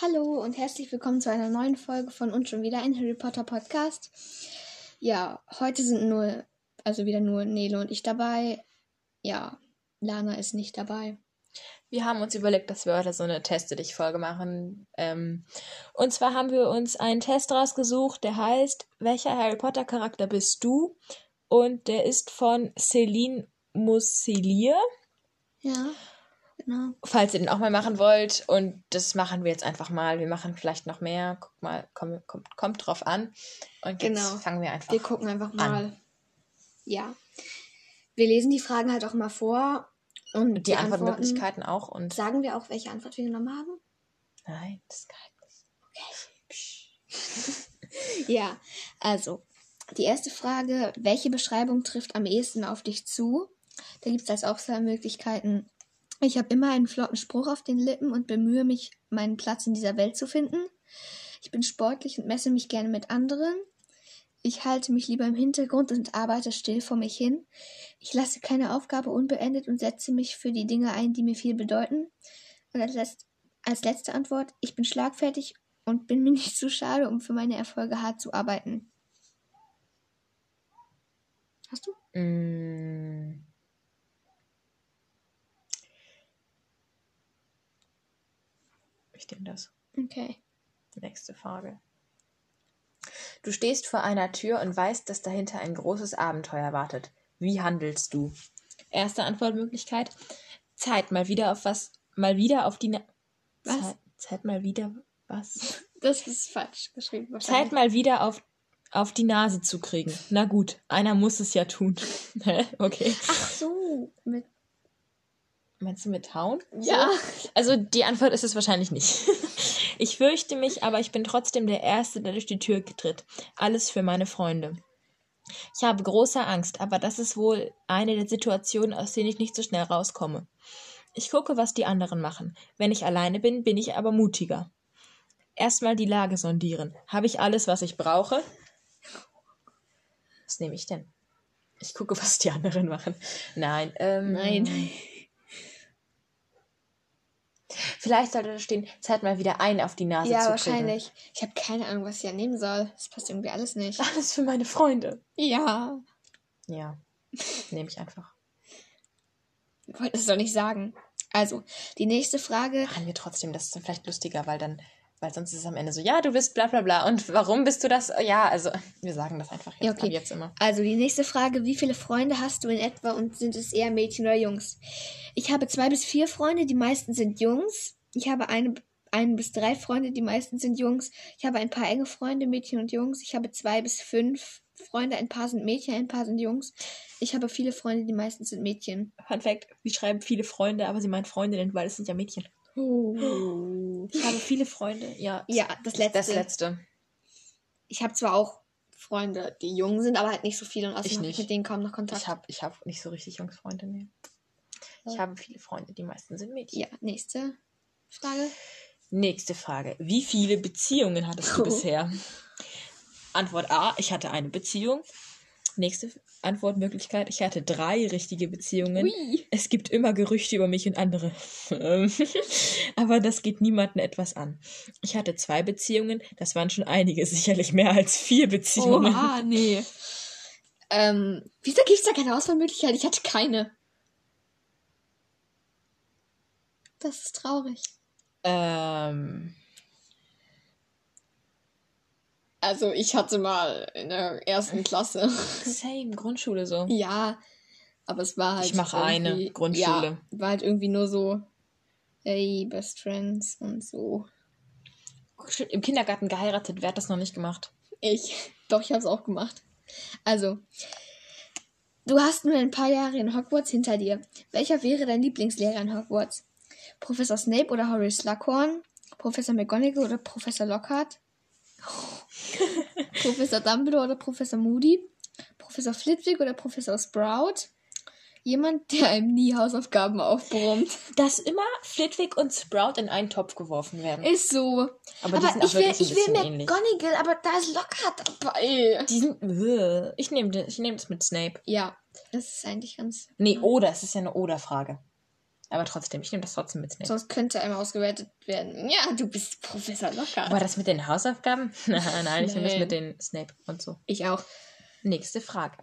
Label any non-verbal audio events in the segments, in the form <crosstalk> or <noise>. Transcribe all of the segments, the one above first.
Hallo und herzlich willkommen zu einer neuen Folge von uns schon wieder ein Harry Potter Podcast. Ja, heute sind nur, also wieder nur Nele und ich dabei. Ja, Lana ist nicht dabei. Wir haben uns überlegt, dass wir heute so eine Teste dich Folge machen. Ähm, und zwar haben wir uns einen Test rausgesucht, der heißt, welcher Harry Potter Charakter bist du? Und der ist von Celine Musselier. Ja, genau. Falls ihr den auch mal machen wollt. Und das machen wir jetzt einfach mal. Wir machen vielleicht noch mehr. Guck mal, komm, kommt, kommt drauf an. Und jetzt Genau. fangen wir einfach Wir gucken einfach mal. an. Ja. Wir lesen die Fragen halt auch mal vor und Die, Antwortmöglichkeiten auch. Und Sagen wir auch, welche Antwort wir genommen haben? nein, das ist Geheimnis. <laughs> Ja, also die erste Frage, welche Beschreibung trifft am ehesten auf dich zu? Da gibt es als Auswahlmöglichkeiten. Ich habe immer einen flotten Spruch auf den Lippen und bemühe mich, meinen Platz in dieser Welt zu finden. Ich bin sportlich und messe mich gerne mit anderen. Ich halte mich lieber im Hintergrund und arbeite still vor mich hin. Ich lasse keine Aufgabe unbeendet und setze mich für die Dinge ein, die mir viel bedeuten. Und als, letzt, als letzte Antwort, ich bin schlagfertig und bin mir <laughs> nicht zu schade, um für meine Erfolge hart zu arbeiten. Hast du? Mm. Nehme das. Okay. Nächste Frage. Du stehst vor einer Tür und weißt, dass dahinter ein großes Abenteuer wartet. Wie handelst du? Erste Antwortmöglichkeit. Zeit mal wieder auf was, mal wieder auf die Na Was? Zeit, Zeit mal wieder was? <laughs> Das ist falsch geschrieben. Zeit mal wieder auf, auf die Nase zu kriegen. Na gut, einer muss es ja tun. <laughs> Okay. Ach so. Mit Meinst du mit hauen? ja. Also die Antwort ist es wahrscheinlich nicht. <laughs> Ich fürchte mich, aber ich bin trotzdem der Erste, der durch die Tür tritt. Alles für meine Freunde. Ich habe große Angst, aber das ist wohl eine der Situationen, aus denen ich nicht so schnell rauskomme. Ich gucke, was die anderen machen. Wenn ich alleine bin, bin ich aber mutiger. Erstmal die Lage sondieren. Habe ich alles, was ich brauche? Was nehme ich denn? Ich gucke, was die anderen machen. Nein, ähm, Nein. Vielleicht sollte da stehen, Zeit mal wieder ein auf die Nase Ja, zu wahrscheinlich. Ich habe keine Ahnung, was ich ja nehmen soll. Das passt irgendwie alles nicht. kriegen. <laughs> Alles für meine Freunde. Ja. Ja, nehme ich einfach. Ich wollte es doch nicht sagen. Also, die nächste Frage. Machen wir trotzdem, das ist dann vielleicht lustiger, weil dann, weil sonst ist es am Ende so, ja, du bist bla bla bla. Und warum bist du das? Ja, also, wir sagen das einfach jetzt, Ja, okay. jetzt immer. Also, die nächste Frage. Wie viele Freunde hast du in etwa und sind es eher Mädchen oder Jungs? Ich habe zwei bis vier Freunde, die meisten sind Jungs. Ich habe eine, ein bis drei Freunde, die meisten sind Jungs. Ich habe ein paar enge Freunde, Mädchen und Jungs. Ich habe zwei bis fünf Freunde, ein paar sind Mädchen, ein paar sind Jungs. Ich habe viele Freunde, die meisten sind Mädchen. Fun Fact, sie schreiben viele Freunde, aber sie meinen Freundinnen, weil es sind ja Mädchen. Ich habe viele Freunde, ja. Ja, das letzte. Das letzte. Ich habe zwar auch Freunde, die jung sind, aber halt nicht so viele und außerdem Ich habe ich nicht. mit denen kaum noch Kontakt. Ich habe ich hab nicht so richtig Jungsfreunde, nee. Ich habe viele Freunde, die meisten sind Mädchen. ja, nächste Frage. Nächste Frage. Wie viele Beziehungen hattest du Oh. <laughs> bisher? Antwort A, ich hatte eine Beziehung. Nächste Antwortmöglichkeit, ich hatte drei richtige Beziehungen. Ui. Es gibt immer Gerüchte über mich und andere. <laughs> Aber das geht niemanden etwas an. Ich hatte zwei Beziehungen, das waren schon einige, sicherlich mehr als vier Beziehungen. Oha, nee. Ähm, wieso gibt es da keine Auswahlmöglichkeit? Ich hatte keine. Das ist traurig. Ähm, Also, ich hatte mal in der ersten Klasse. <laughs> same, Grundschule so. ja, aber es war halt. Ich mache eine Grundschule. Ja, war halt irgendwie nur so, hey, Best Friends und so. Im Kindergarten geheiratet, wer hat das noch nicht gemacht? Ich. <laughs> Doch, ich habe es auch gemacht. Also, du hast nur ein paar Jahre in Hogwarts hinter dir. Welcher wäre dein Lieblingslehrer in Hogwarts? Professor Snape oder Horace Slughorn? Professor McGonagall oder Professor Lockhart? <laughs> Professor Dumbledore oder Professor Moody? Professor Flitwick oder Professor Sprout? Jemand, der einem nie Hausaufgaben aufbrummt. Dass immer Flitwick und Sprout in einen Topf geworfen werden. Ist so. Aber, die Aber sind auch ich will, ich will. McGonagall, aber da ist Lockhart dabei. Die sind. Ugh. Ich nehme ich nehm das mit Snape. Ja, das ist eigentlich ganz. Nee, oder. Es ist ja eine Oder-Frage. Aber trotzdem, ich nehme das trotzdem mit Snape. Sonst könnte einmal ausgewertet werden. Ja, du bist Professor Locker. Aber das mit den Hausaufgaben? <laughs> Nein, ich nehme das Nein. mit den Snape und so. Ich auch. Nächste Frage.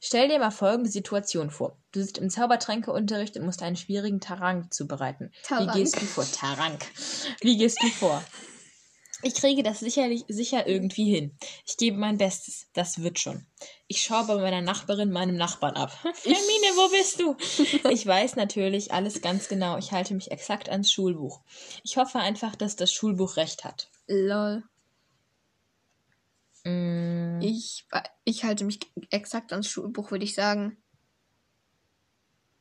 Stell dir mal folgende Situation vor. Du sitzt im Zaubertränkeunterricht und musst einen schwierigen Tarank zubereiten. Tarank. Wie gehst du vor? Tarank. Wie gehst du vor? Ich kriege das sicherlich sicher irgendwie hin. Ich gebe mein Bestes. Das wird schon. Ich schaue bei meiner Nachbarin meinem Nachbarn ab. <laughs> Hermine, wo bist du? <laughs> Ich weiß natürlich alles ganz genau. Ich halte mich exakt ans Schulbuch. Ich hoffe einfach, dass das Schulbuch recht hat. Lol. Mm, Ich, ich halte mich exakt ans Schulbuch, würde ich sagen.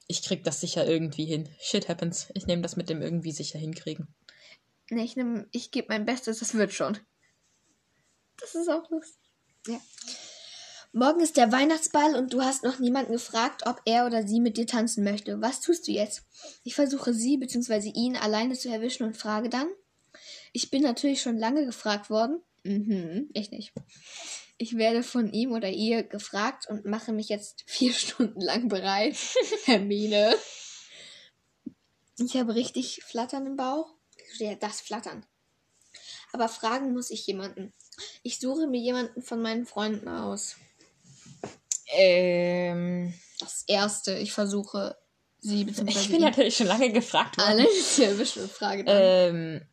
Ich krieg das sicher irgendwie hin. Shit happens. Ich nehme das mit dem irgendwie sicher hinkriegen. Nee, ich, nehm, ich gebe mein Bestes, das wird schon. Das ist auch lustig. Ja. Morgen ist der Weihnachtsball und du hast noch niemanden gefragt, ob er oder sie mit dir tanzen möchte. Was tust du jetzt? Ich versuche sie bzw. ihn alleine zu erwischen und frage dann. Ich bin natürlich schon lange gefragt worden. Mhm, ich nicht. Ich werde von ihm oder ihr gefragt und mache mich jetzt vier <laughs> Stunden lang bereit. <laughs> Hermine. Ich habe richtig Flattern im Bauch. Ja, das Flattern. Aber fragen muss ich jemanden. Ich suche mir jemanden von meinen Freunden aus. Ähm, Das erste, ich versuche sie bzw. ich bin natürlich schon lange gefragt worden. alle zu erwischen und frage dann. Ähm,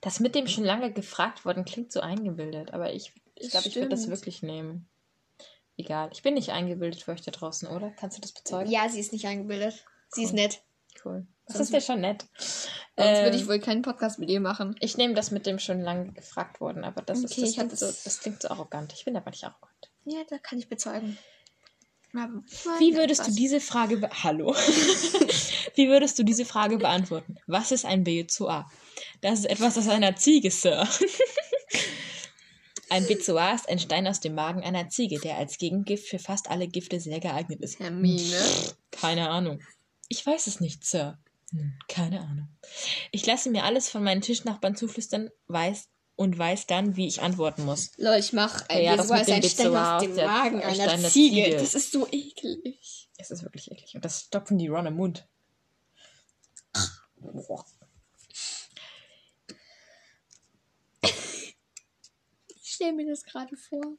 das mit dem schon lange gefragt worden klingt so eingebildet, aber ich, ich Das glaube, ich würde das wirklich nehmen. Egal. Ich bin nicht eingebildet für euch da draußen, oder? Kannst du das bezeugen? ja, sie ist nicht eingebildet. Sie ist Cool. nett. Cool. Das Sonst ist ja schon nett. Sonst Ähm, würde ich wohl keinen Podcast mit ihr machen. Ich nehme das mit dem schon lange gefragt worden, aber das, Okay, ist, das, klingt so, das- klingt so arrogant. Ich bin aber nicht arrogant. Ja, da kann ich bezeugen. Aber Wie würdest du diese Frage Hallo? <laughs> Wie würdest du diese Frage beantworten? Was ist ein Bezoar? Das ist etwas aus einer Ziege, Sir. <laughs> Ein Bezoar ist ein Stein aus dem Magen einer Ziege, der als Gegengift für fast alle Gifte sehr geeignet ist. Hermine. Keine Ahnung. Ich weiß es nicht, Sir. Hm, keine Ahnung. Ich lasse mir alles von meinen Tischnachbarn zuflüstern, weiß und weiß dann, wie ich antworten muss. Lol, ich mach ein Ja, das Bezoar ist ein Stein aus dem Magen einer Ziege. Ziege. Das ist so eklig. Es ist wirklich eklig. Und das stopfen die Ron im Mund. Boah. Stelle mir das gerade vor. Du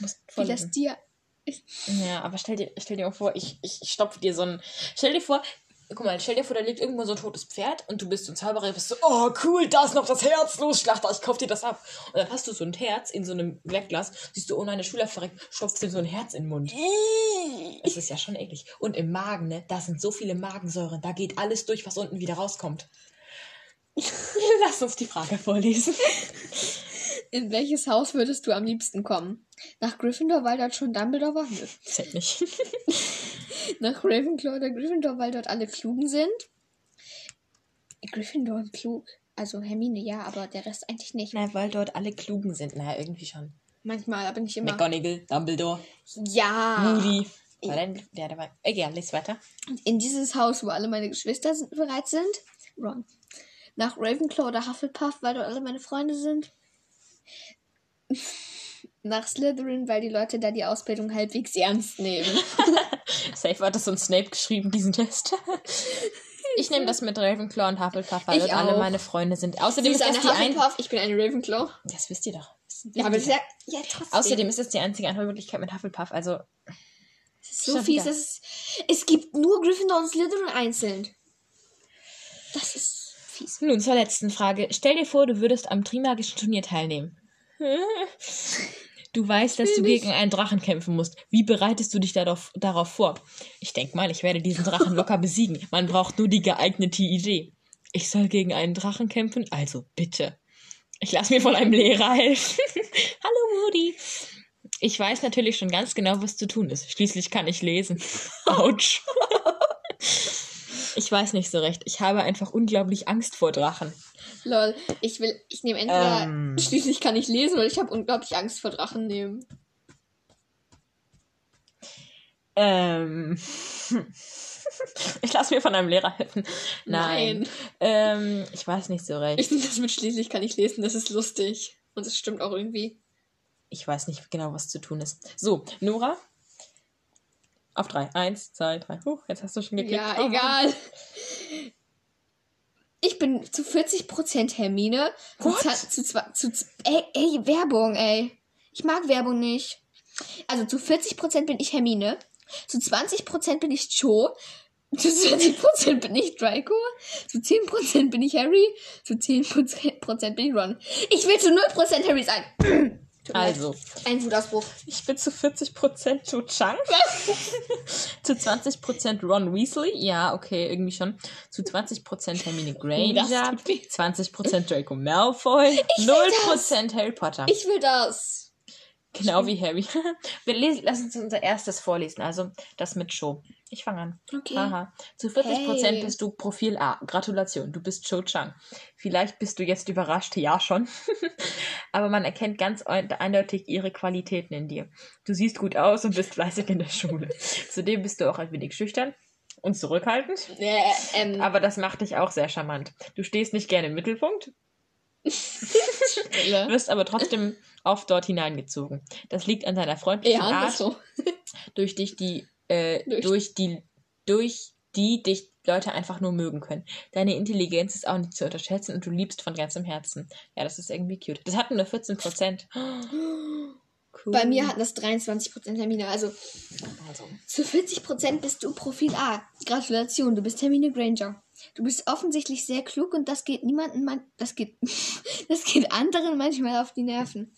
musst Wie das dir. Ja, aber stell dir, stell dir mal vor, ich, ich, ich stopfe dir so ein. Stell dir vor, guck mal, stell dir vor, da liegt irgendwo so ein totes Pferd und du bist so ein Zauberer, bist so, oh cool, da ist noch das Herz, los, Schlachter, ich kauf dir das ab. Und dann hast du so ein Herz in so einem Wegglas, siehst du, oh nein, der Schüler verreckt, stopfst dir so ein Herz in den Mund. Das ist ja schon eklig. Und im Magen, ne, da sind so viele Magensäuren, da geht alles durch, was unten wieder rauskommt. <laughs> Lass uns die Frage vorlesen. In welches Haus würdest du am liebsten kommen? Nach Gryffindor, weil dort schon Dumbledore war? Nö. Zählt nicht. <laughs> Nach Ravenclaw oder Gryffindor, weil dort alle klugen sind? Gryffindor und klug. Also Hermine ja, aber der Rest eigentlich nicht. Na, weil dort alle Klugen sind. Naja, irgendwie schon. Manchmal, aber nicht immer. McGonagall, Dumbledore, Ja. Moody. War denn, ja, der war. Egal, lies weiter. In dieses Haus, wo alle meine Geschwister sind, bereit sind? Ron. Nach Ravenclaw oder Hufflepuff, weil dort alle meine Freunde sind? Nach Slytherin, weil die Leute da die Ausbildung halbwegs ernst nehmen. <laughs> Safe hat das so ein Snape geschrieben, diesen Test. <laughs> Ich nehme das mit Ravenclaw und Hufflepuff, weil alle meine Freunde sind. Außerdem ist das eine die ein... Hufflepuff, ich bin eine Ravenclaw. Das wisst ihr doch. Ja, aber das ist ja, ja trotzdem. Außerdem ist das die einzige Antwortmöglichkeit mit Hufflepuff. Also, Es ist so fies. Es, ist, es gibt nur Gryffindor und Slytherin einzeln. Das ist fies. nun zur letzten Frage. Stell dir vor, du würdest am Trimagischen Turnier teilnehmen. Du weißt, dass du gegen einen Drachen kämpfen musst. Wie bereitest du dich darauf, darauf vor? Ich denk mal, ich werde diesen Drachen <laughs> locker besiegen. Man braucht nur die geeignete Idee. Ich soll gegen einen Drachen kämpfen? Also bitte. Ich lasse mir von einem Lehrer helfen. <laughs> Hallo Moody. Ich weiß natürlich schon ganz genau, was zu tun ist. Schließlich kann ich lesen. <laughs> Autsch. Ich weiß nicht so recht. Ich habe einfach unglaublich Angst vor Drachen. Lol, ich will, ich nehme entweder, Ähm. schließlich kann ich lesen, weil ich habe unglaublich Angst vor Drachen nehmen. Ähm. <laughs> Ich lasse mir von einem Lehrer helfen. Nein. Nein. Ähm, ich weiß nicht so recht. Ich finde das mit schließlich kann ich lesen, das ist lustig. Und es stimmt auch irgendwie. Ich weiß nicht genau, was zu tun ist. So, Nora. Auf drei. Eins, zwei, drei. Huch, jetzt hast du schon geklickt. Ja, Oh, egal. Ich bin zu 40% Hermine. Zu, What? zu, zwa- zu, z- ey, ey, Werbung, ey. Ich mag Werbung nicht. Also zu 40% bin ich Hermine. Zu 20% bin ich Cho. Zu 20% bin ich Draco. Zu 10% bin ich Harry. Zu 10% bin ich Ron. Ich will zu 0% Harry sein. <clears throat> Also, Ein Wutausbruch. ich bin zu 40% Cho Chang. <laughs> zu 20% Ron Weasley. Ja, okay, irgendwie schon. Zu 20% Hermine Granger. Das tut weh. 20% Draco Malfoy. 0% Harry Potter. Ich will das. Genau wie Harry. <laughs> Wir lesen, lass uns unser erstes vorlesen. Also das mit Cho. Ich fange an. Okay. Haha. Zu 40% Hey. bist du Profil A. Gratulation, du bist Cho Chang. Vielleicht bist du jetzt überrascht, ja schon. <laughs> Aber man erkennt ganz ein- eindeutig ihre Qualitäten in dir. Du siehst gut aus und bist fleißig in der Schule. <laughs> Zudem bist du auch ein wenig schüchtern und zurückhaltend. Äh, ähm, Aber das macht dich auch sehr charmant. Du stehst nicht gerne im Mittelpunkt, wirst aber trotzdem oft dort hineingezogen. Das liegt an deiner freundlichen ja, Art so. durch dich die äh, Durch- durch. die durch die dich Leute einfach nur mögen können. Deine Intelligenz ist auch nicht zu unterschätzen und du liebst von ganzem Herzen. Ja, das ist irgendwie cute. Das hatten nur 14 Prozent. <gasps> <gasps> Cool. Bei mir hatten das 23% Hermine. Also also. zu 40% bist du Profil A. Gratulation, du bist Hermine Granger. Du bist offensichtlich sehr klug und das geht niemanden, man das geht, <laughs> das geht anderen manchmal auf die Nerven.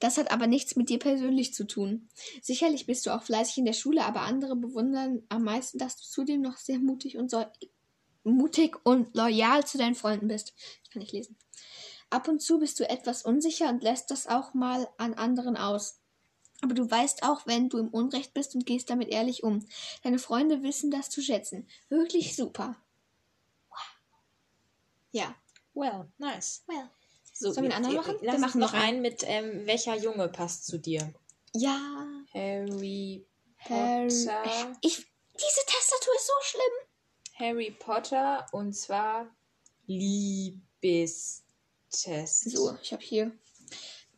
Das hat aber nichts mit dir persönlich zu tun. Sicherlich bist du auch fleißig in der Schule, aber andere bewundern am meisten, dass du zudem noch sehr mutig und so, mutig und loyal zu deinen Freunden bist. Ich kann nicht lesen. Ab und zu bist du etwas unsicher und lässt das auch mal an anderen aus. Aber du weißt auch, wenn du im Unrecht bist und gehst damit ehrlich um. Deine Freunde wissen das zu schätzen. Wirklich super. Ja. Well, nice. Well. So, Sollen wir einen anderen machen? Lass Wir machen noch einen. einen mit, ähm, welcher Junge passt zu dir? Ja. Harry Harry. Potter. Ich. Diese Tastatur ist so schlimm. Harry Potter und zwar Liebestest. So, ich habe hier.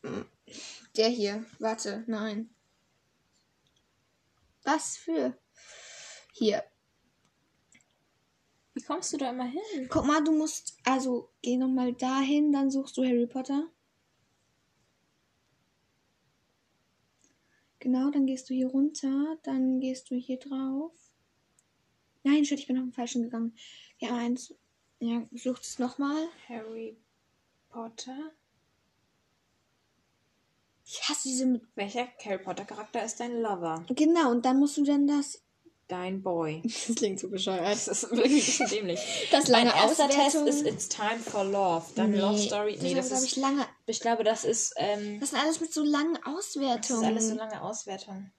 mm, Der hier. Warte, nein. Was für? Hier. Wie kommst du da immer hin? Guck mal, du musst. Also, geh nochmal dahin, dann suchst du Harry Potter. Genau, dann gehst du hier runter, dann gehst du hier drauf. Nein, shit, ich bin auf den falschen gegangen. Ja, eins. Ja, sucht es nochmal. Harry Potter. Ich hasse diese mit. Welcher Harry Potter Charakter ist dein Lover? Genau, und dann musst du dann das. Dein Boy. <laughs> Das klingt so bescheuert. Das ist wirklich <laughs> dämlich. Das Mein lange erster Auswertung. Test ist It's Time for Love. Dann Love Story. Nee, das, glaube ist. ich lange. Ich glaube, das ist. Ähm, Das sind alles mit so langen das Auswertungen. ist alles so lange Auswertung.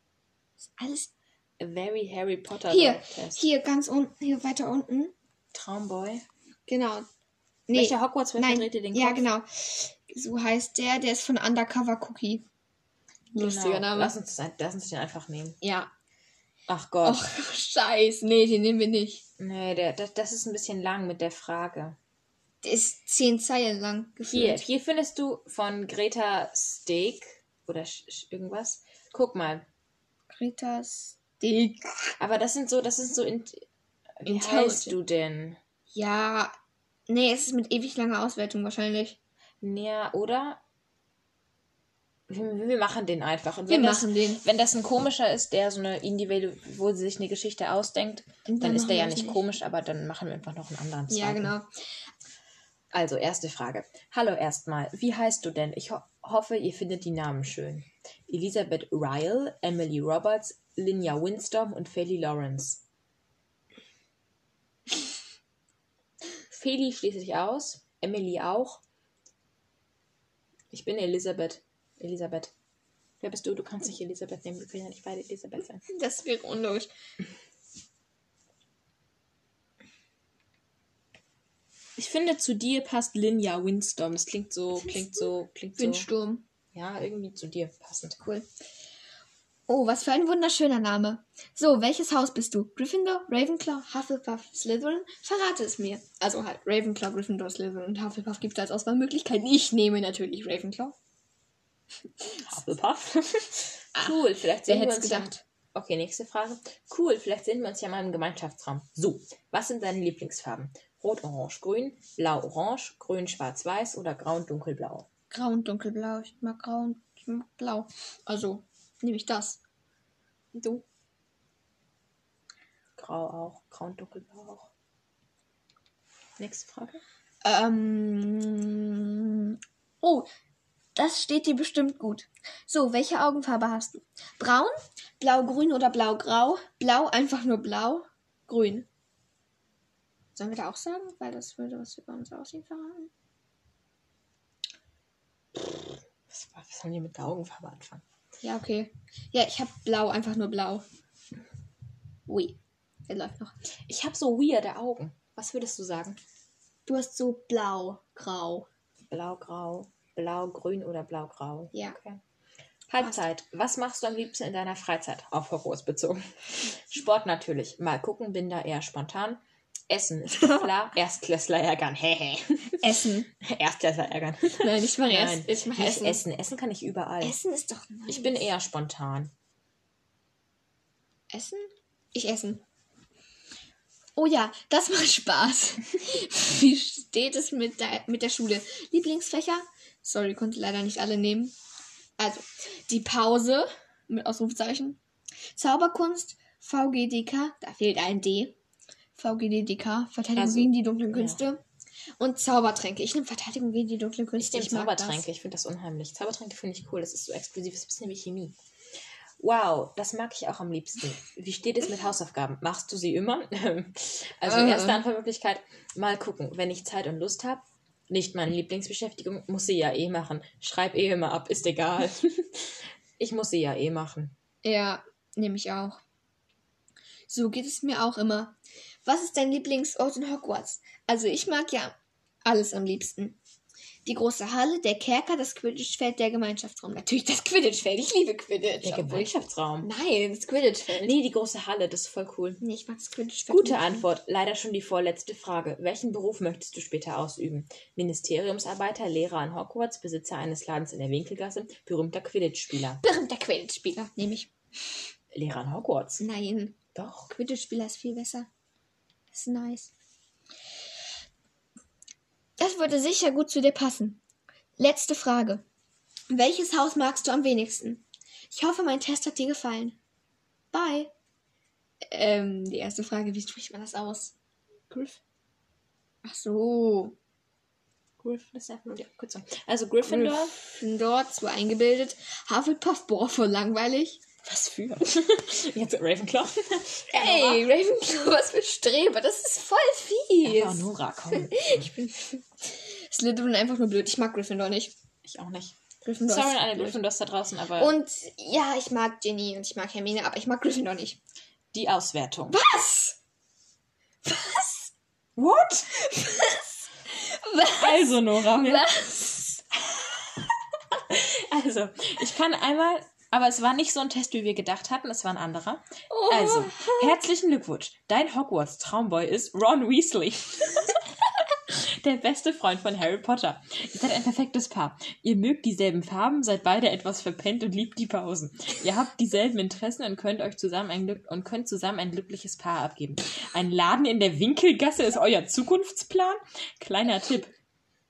alles A very Harry Potter Hier, Love Test. hier ganz unten, hier weiter unten. Traumboy. Genau. Nee, Welcher Hogwarts nein, verdreht dir den ja Kopf? genau. So heißt der, der ist von Undercover Cookie. Lustiger Genau. Name. Lass uns, das, lass uns den einfach nehmen. Ja. Ach Gott. Och, scheiß. Nee, den nehmen wir nicht. Nee, der, das, das ist ein bisschen lang mit der Frage. Der ist zehn Zeilen lang Hier, gefühlt. hier findest du von Greta Steak oder irgendwas. Guck mal. Greta's Dick. Aber das sind so, das sind so. In, wie heißt du denn? Ja. Nee, es ist mit ewig langer Auswertung wahrscheinlich. Ja, oder? Wir, wir machen den einfach. Und Wir wenn das, machen den. Wenn das ein komischer ist, der so eine individuelle, wo sie sich eine Geschichte ausdenkt, Und dann, ist der ja nicht das komisch, aber dann machen wir einfach noch einen anderen. Ja, zweiten. genau. Also, erste Frage. Hallo erstmal. Wie heißt du denn? Ich ho hoffe, ihr findet die Namen schön. Elisabeth Ryle, Emily Roberts, Linya Winstorm und Feli Lawrence. Feli schließe ich aus. Emily auch. Ich bin Elisabeth. Elisabeth. Wer bist du? Du kannst nicht Elisabeth nehmen. Wir können ja nicht beide Elisabeth sein. Das wäre unlogisch. Ich finde, zu dir passt Linya Winstorm. Das klingt so, klingt so, klingt so. Windsturm. Ja, irgendwie zu dir passend. Cool. Oh, was für ein wunderschöner Name. So, welches Haus bist du? Gryffindor, Ravenclaw, Hufflepuff, Slytherin? Verrate es mir. Also halt Ravenclaw, Gryffindor, Slytherin und Hufflepuff gibt es als Auswahlmöglichkeiten. Ich nehme natürlich Ravenclaw. Hufflepuff. <laughs> cool, vielleicht sehen wir uns ja- gedacht? Okay, nächste Frage. Cool, vielleicht sehen wir uns ja mal im Gemeinschaftsraum. So, was sind deine Lieblingsfarben? Rot, Orange, Grün, Blau, Orange, Grün, Schwarz, Weiß oder Grau und Dunkelblau? Grau und dunkelblau. Ich mag grau und ich mag blau. Also nehme ich das. Du? Grau auch, Grau und Dunkelblau auch. Nächste Frage. Ähm. Oh, das steht dir bestimmt gut. So, welche Augenfarbe hast du? Braun, blau-grün oder blau-grau? Blau, einfach nur blau, grün. Sollen wir da auch sagen? Weil das würde was über uns aussehen verraten. Was, was haben die mit der Augenfarbe anfangen? Ja, okay. Ja, ich habe blau, einfach nur blau. Ui, der läuft noch. Ich habe so weirde Augen. Was würdest du sagen? Du hast so blau-grau. Blau-grau, blau-grün oder blau-grau? Ja. Okay. Halbzeit. Was machst du am liebsten in deiner Freizeit? Auf Hogwarts bezogen. <laughs> Sport natürlich. Mal gucken, bin da eher spontan. Essen <laughs> ist klar. Erstklässler ärgern. Hehe. Essen. <laughs> Erstklässler ärgern. Nein, ich mache Nein, erst. Ich mache nicht Essen. Essen. Essen kann ich überall. Essen ist doch nice. Ich bin eher spontan. Essen? Ich essen. Oh ja, das macht Spaß. <laughs> Wie steht es mit der, mit der Schule? Lieblingsfächer? Sorry, konnte leider nicht alle nehmen. Also, die Pause mit Ausrufezeichen. Zauberkunst, VGDK, da fehlt ein D. VGDDK, Verteidigung Also, gegen die dunklen ja. Künste. Und Zaubertränke. Ich nehme Verteidigung gegen die dunklen Ich Künste. nehme mag Zaubertränke. Ich finde das unheimlich. Zaubertränke finde ich cool. Das ist so exklusiv. Das ist ein bisschen wie Chemie. Wow, das mag ich auch am liebsten. Wie steht es mit Hausaufgaben? Machst du sie immer? <laughs> also Äh. erste Antwortmöglichkeit, mal gucken. Wenn ich Zeit und Lust habe, nicht meine Lieblingsbeschäftigung, muss sie ja eh machen. Schreib eh immer ab, ist egal. <laughs> ich muss sie ja eh machen. Das. Ja, nehme ich auch. So geht es mir auch immer. Was ist dein Lieblingsort in Hogwarts? Also ich mag ja alles am liebsten. Die große Halle, der Kerker, das Quidditch-Feld, der Gemeinschaftsraum. Natürlich das Quidditch-Feld. Ich liebe Quidditch. Der Gemeinschaftsraum. Nein, das Quidditch-Feld. Nee, die große Halle, das ist voll cool. Nee, ich mag das Quidditch-Feld. Gute nicht. Antwort. Leider schon die vorletzte Frage. Welchen Beruf möchtest du später ausüben? Ministeriumsarbeiter, Lehrer an Hogwarts, Besitzer eines Ladens in der Winkelgasse, berühmter Quidditch-Spieler. Berühmter Quidditch-Spieler. Nehme ich. Lehrer an Hogwarts. Nein, Doch. Quidditch-Spieler ist viel besser. Das ist nice. Das würde sicher gut zu dir passen. Letzte Frage. Welches Haus magst du am wenigsten? Ich hoffe, mein Test hat dir gefallen. Bye. Ähm, die erste Frage, wie spricht man das aus? Griff. Ach so. Griff, das ist einfach nur die Abkürzung. Also Gryffindor. Gryffindor, zu eingebildet. Hufflepuff, boah, voll langweilig. Was für? <laughs> Jetzt Ravenclaw. <laughs> Ey, Ravenclaw, was für Streber. Das ist voll fies. Ja, Nora, komm. <laughs> Ich bin Slytherin einfach nur blöd. Ich mag Gryffindor nicht. Ich auch nicht. Gryffindor Sorry an alle. Gryffindors da draußen, aber Und ja, ich mag Ginny und ich mag Hermine, aber ich mag Gryffindor nicht. die Auswertung. Was? Was? What? Was? Also, Nora. Was? Also, ich kann einmal, aber es war nicht so ein Test, wie wir gedacht hatten, es war ein anderer. Oh. Also, herzlichen Glückwunsch. Dein Hogwarts-Traumboy ist Ron Weasley. <laughs> Der beste Freund von Harry Potter. Ihr seid ein perfektes Paar. Ihr mögt dieselben Farben, seid beide etwas verpennt und liebt die Pausen. Ihr habt dieselben Interessen und könnt euch zusammen ein Glück und könnt zusammen ein glückliches Paar abgeben. Ein Laden in der Winkelgasse ist euer Zukunftsplan? Kleiner Tipp.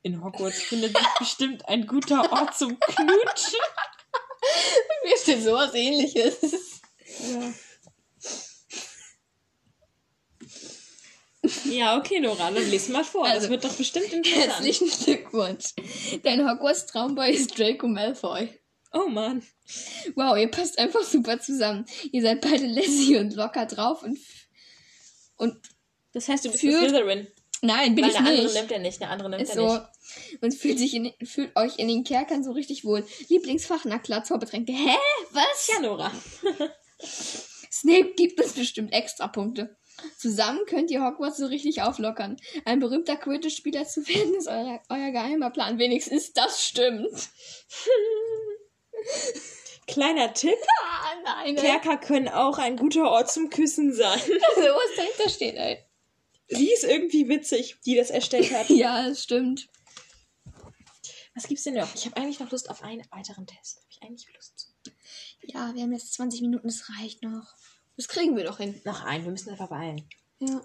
In Hogwarts findet sich bestimmt ein guter Ort zum Knutschen. <laughs> Mir steht sowas ähnliches. Ja. Ja, okay, Nora, dann lies mal vor. Also, das wird doch bestimmt <laughs> interessant. Herzlichen Glückwunsch. Dein Hogwarts-Traumboy ist Draco Malfoy. Oh Mann. Wow, ihr passt einfach super zusammen. Ihr seid beide lässig und locker drauf und und Das heißt, du bist ein Slytherin. Nein, bin Weil ich eine andere nicht. nimmt er nicht, eine andere nimmt Ist er so. nicht. Und fühlt sich in, fühlt euch in den Kerkern so richtig wohl. Lieblingsfach, na klar, Zaubertränke. Hä? Was? Ja, Nora. <laughs> Snape gibt uns bestimmt extra Punkte. Zusammen könnt ihr Hogwarts so richtig auflockern. Ein berühmter Quidditch-Spieler zu werden, ist euer, euer geheimer Plan. Wenigstens das stimmt. <laughs> Kleiner Tipp. <laughs> Ah, nein. Kerker können auch ein guter Ort zum Küssen sein. Also, was dahinter steht, ey. Sie ist irgendwie witzig, die das erstellt hat. <laughs> Ja, das stimmt. Was gibt's denn noch? Ich habe eigentlich noch Lust auf einen weiteren Test. Habe ich eigentlich Lust zu? Ja, wir haben jetzt 20 Minuten, das reicht noch. Das kriegen wir doch hin. Noch einen, wir müssen einfach beeilen. Ja.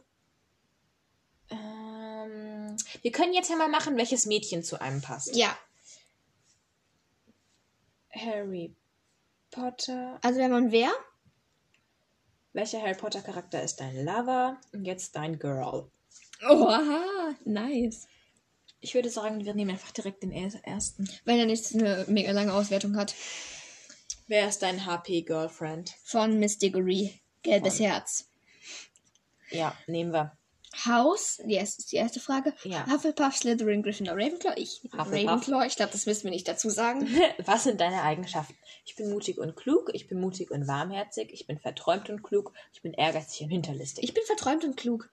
Ähm, wir können jetzt ja mal machen, welches Mädchen zu einem passt. Ja, Harry Potter. also wenn man wer? Welcher Harry Potter Charakter ist dein Lover? Und jetzt dein Girl. Oha, nice. Ich würde sagen, wir nehmen einfach direkt den er- ersten. Wenn er nicht eine mega lange Auswertung hat. Wer ist dein HP Girlfriend? Von Miss Diggory. Gelbes Herz. Ja, nehmen wir. Haus, yes, ist die erste Frage. Ja. Hufflepuff, Slytherin, Gryffindor, Ravenclaw. Ich Hufflepuff. Ravenclaw. Ich glaube, das müssen wir nicht dazu sagen. <laughs> Was sind deine Eigenschaften? Ich bin mutig und klug, ich bin mutig und warmherzig, ich bin verträumt und klug, ich bin ehrgeizig und hinterlistig. Ich bin verträumt und klug.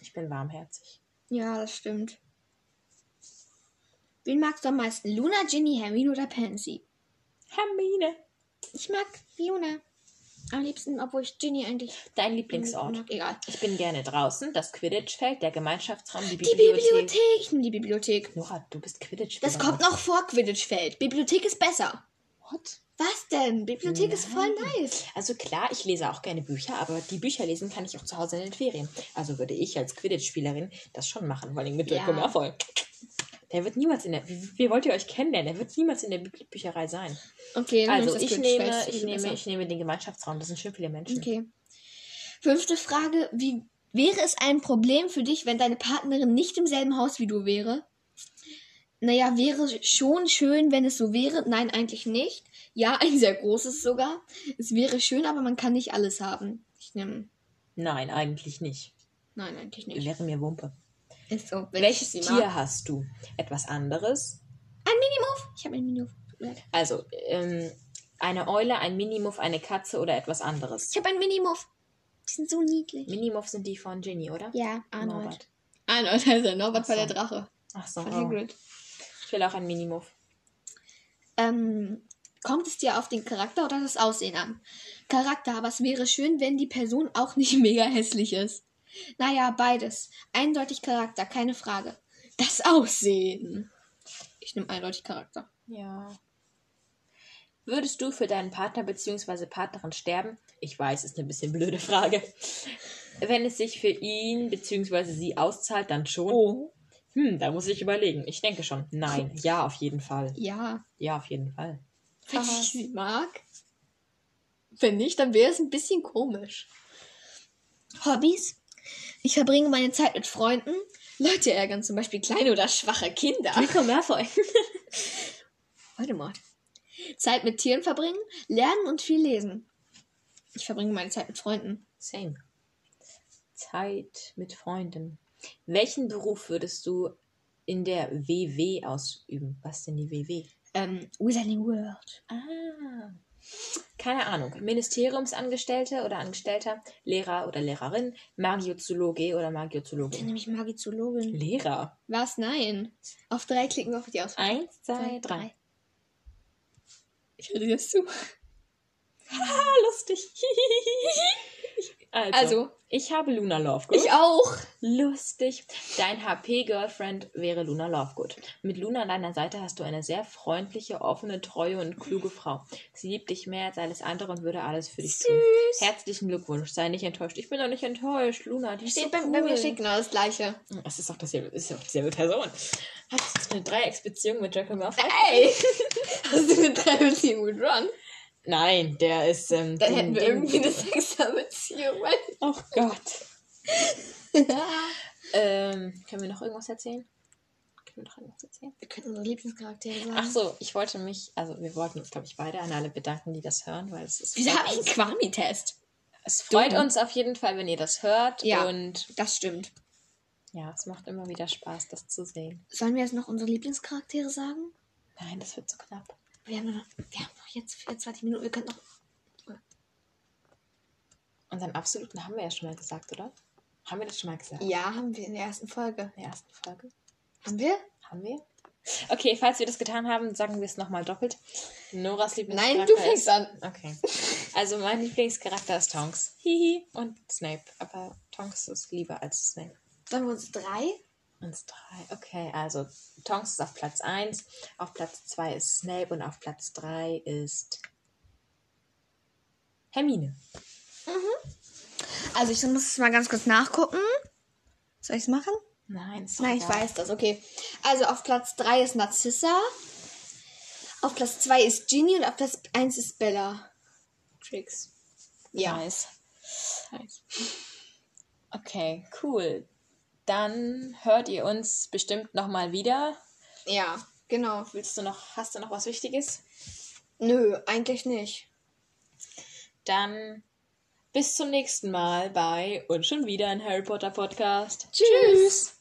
Ich bin warmherzig. Ja, das stimmt. Wen magst du am meisten? Luna, Ginny, Hermine oder Pansy? Hermine. Ich mag Luna. Am liebsten, obwohl ich Ginny eigentlich Dein Lieblingsort. Egal. Ich bin gerne draußen, das Quidditch-Feld, der Gemeinschaftsraum, die Die Bibliothek. Bibliothek. Ich nehme die Bibliothek. Nora, du bist quidditch Das kommt noch vor Quidditch-Feld. Bibliothek ist besser. What? Was denn? Bibliothek ist voll Nein. nice. Also klar, ich lese auch gerne Bücher, aber die Bücher lesen kann ich auch zu Hause in den Ferien. Also würde ich als Quidditch-Spielerin das schon machen, vor allem mit Ja. Malfoy. Der wird niemals in der... Wie, wie wollt ihr euch kennenlernen? Der wird niemals in der Bü Bücherei sein. Okay, dann Also ich das nehme, Quidditch-Feld. ich, nehme, besser. ich nehme den Gemeinschaftsraum. Das sind schön viele Menschen. Okay. Fünfte Frage. Wie wäre es ein Problem für dich, wenn deine Partnerin nicht im selben Haus wie du wäre? Naja, wäre schon schön, wenn es so wäre. Nein, eigentlich nicht. Ja, <laughs> ein sehr großes sogar. Es wäre schön, aber man kann nicht alles haben. Ich nehme. Nein, eigentlich nicht. Nein, eigentlich nicht. Wäre mir Wumpe. Ist so. Welches Tier mag. hast du? Etwas anderes? Ein Minimove. Ich habe ein leid. Also, ähm, eine Eule, ein Minimuff, eine Katze oder etwas anderes? Ich habe ein Minimove. Die sind so niedlich. Minimuff sind die von Ginny, oder? Ja, Arnold. Norbert. Arnold, <laughs> also Norbert Ach war so. der Drache. Ach so. Von Oh. Hagrid. Ich will auch ein Minimuff. Ähm, kommt es dir auf den Charakter oder das Aussehen an? Charakter, aber es wäre schön, wenn die Person auch nicht <laughs> mega hässlich ist. Naja, beides. Eindeutig Charakter, keine Frage. Das Aussehen. Ich nehme eindeutig Charakter. Ja. Würdest du für deinen Partner bzw. Partnerin sterben? Ich weiß, ist eine bisschen blöde Frage. Wenn es sich für ihn bzw. sie auszahlt, dann schon. Oh. Hm, da muss ich überlegen. Ich denke schon. Nein, ja, auf jeden Fall. Ja, Ja, auf jeden Fall. wenn ich sie mag. Wenn nicht, dann wäre es ein bisschen komisch. Hobbys? Ich verbringe meine Zeit mit Freunden. Leute ärgern zum Beispiel kleine oder schwache Kinder. Draco <laughs> Malfoy. Mal. Zeit mit Tieren verbringen, lernen und viel lesen. Ich verbringe meine Zeit mit Freunden. Same. Zeit mit Freunden. Welchen Beruf würdest du in der WW ausüben? Was denn die WW? Ähm, Wizarding World. Ah. Keine Ahnung. Ministeriumsangestellte oder Angestellter, Lehrer oder Lehrerin, Magiozoologe oder Magiozoologin. ich Magizologin. Lehrer. Was? Nein. Auf drei klicken wir auf die Auswahl. Eins, zwei, drei. Ich höre dir das zu. Ah, <laughs> lustig. <laughs> also, Also, ich habe Luna Lovegood. ich auch. Lustig. Dein HP-Girlfriend wäre Luna Lovegood. Mit Luna an deiner Seite hast du eine sehr freundliche, offene, treue und kluge Frau. Sie liebt dich mehr als alles andere und würde alles für dich tun. Süß. Herzlichen Glückwunsch. Sei nicht enttäuscht. Ich bin doch nicht enttäuscht. Luna, die Steht so bei, cool. bei mir steht genau das gleiche. Das ist doch dasselbe, ist doch dieselbe Person. Hattest du eine Dreiecksbeziehung mit Draco Malfoy? Ey! <laughs> Hast du eine Dreierbeziehung mit Ron? Nein, der ist. Ähm, Dann den- hätten wir den- irgendwie eine Sechserbeziehung. <laughs> Oh Gott. <laughs> Ähm, können wir noch irgendwas erzählen? Können wir noch irgendwas erzählen? wir können unsere Lieblingscharaktere sagen. Ach so, ich wollte mich, also wir wollten uns, glaube ich, beide an alle bedanken, die das hören, weil es ist. Wieso freut habe ich einen Quami-Test? Es freut Dumm. uns auf jeden Fall, wenn ihr das hört. Ja. Und Das stimmt. ja, es macht immer wieder Spaß, das zu sehen. Sollen wir jetzt noch unsere Lieblingscharaktere sagen? Nein, das wird zu knapp. Wir haben, noch, wir haben noch jetzt 24 Minuten. Wir können noch. Unseren absoluten haben wir ja schon mal gesagt, oder? Haben wir das schon mal gesagt? Ja, haben wir in der ersten Folge. In der ersten Folge. Haben wir? Haben wir? Okay, falls wir das getan haben, sagen wir es nochmal doppelt. Noras Lieblingscharakter Nein, du fängst ist, an. Okay. Also mein Lieblingscharakter ist Tonks. Hihi. Und Snape. Aber Tonks ist lieber als Snape. Sollen wir uns drei? Uns drei. Okay, also Tonks ist auf Platz 1, auf Platz 2 ist Snape und auf Platz 3 ist Hermine. Also ich muss es mal ganz kurz nachgucken. Soll ich es machen? Nein, ist Nein, ich weiß das, okay. Also auf Platz 3 ist Narzissa. Auf Platz 2 ist Ginny und auf Platz 1 ist Bella. Tricks. Ja. Nice. nice. Okay, cool. Dann hört ihr uns bestimmt nochmal wieder. Ja, genau. Willst du noch, hast du noch was Wichtiges? Nö, eigentlich nicht. Dann bis zum nächsten Mal bei und schon wieder ein Harry Potter Podcast. Tschüss.